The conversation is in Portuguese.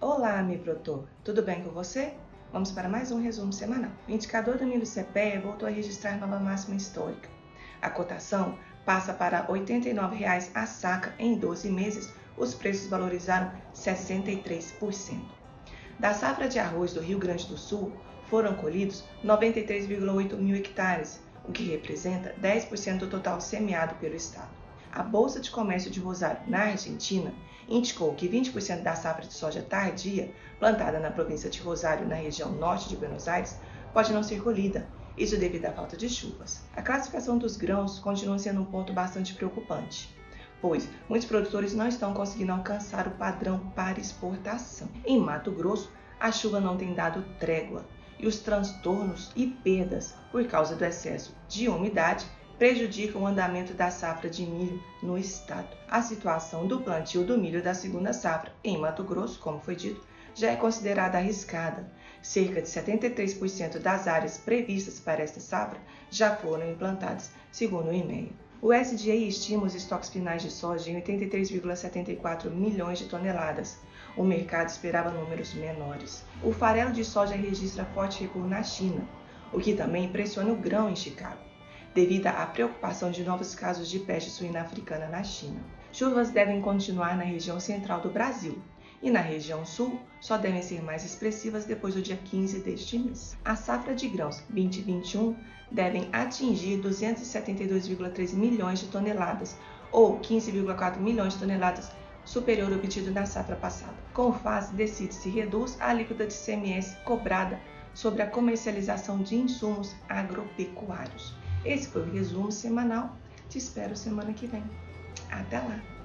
Olá, meu produtor, tudo bem com você? Vamos para mais um resumo semanal. O indicador do milho CPE voltou a registrar nova máxima histórica. A cotação passa para R$ 89,00 a saca em 12 meses, os preços valorizaram 63%. Da safra de arroz do Rio Grande do Sul, foram colhidos 93,8 mil hectares, o que representa 10% do total semeado pelo estado. A Bolsa de Comércio de Rosário, na Argentina, indicou que 20% da safra de soja tardia, plantada na província de Rosário, na região norte de Buenos Aires, pode não ser colhida, isso devido à falta de chuvas. A classificação dos grãos continua sendo um ponto bastante preocupante, pois muitos produtores não estão conseguindo alcançar o padrão para exportação. Em Mato Grosso, a chuva não tem dado trégua e os transtornos e perdas por causa do excesso de umidade prejudicam o andamento da safra de milho no estado. A situação do plantio do milho da segunda safra em Mato Grosso, como foi dito, já é considerada arriscada. Cerca de 73% das áreas previstas para esta safra já foram implantadas, segundo o IMEA. O SDA estima os estoques finais de soja em 83,74 milhões de toneladas. O mercado esperava números menores. O farelo de soja registra forte recuo na China, o que também pressiona o grão em Chicago devido à preocupação de novos casos de peste suína africana na China. Chuvas devem continuar na região central do Brasil e na região sul só devem ser mais expressivas depois do dia 15 deste mês. A safra de grãos 2021 devem atingir 272,3 milhões de toneladas, ou 15,4 milhões de toneladas superior ao obtido na safra passada. Com o FAS, decide se reduz a alíquota de CMS cobrada sobre a comercialização de insumos agropecuários. Esse foi o resumo semanal. Te espero semana que vem. Até lá!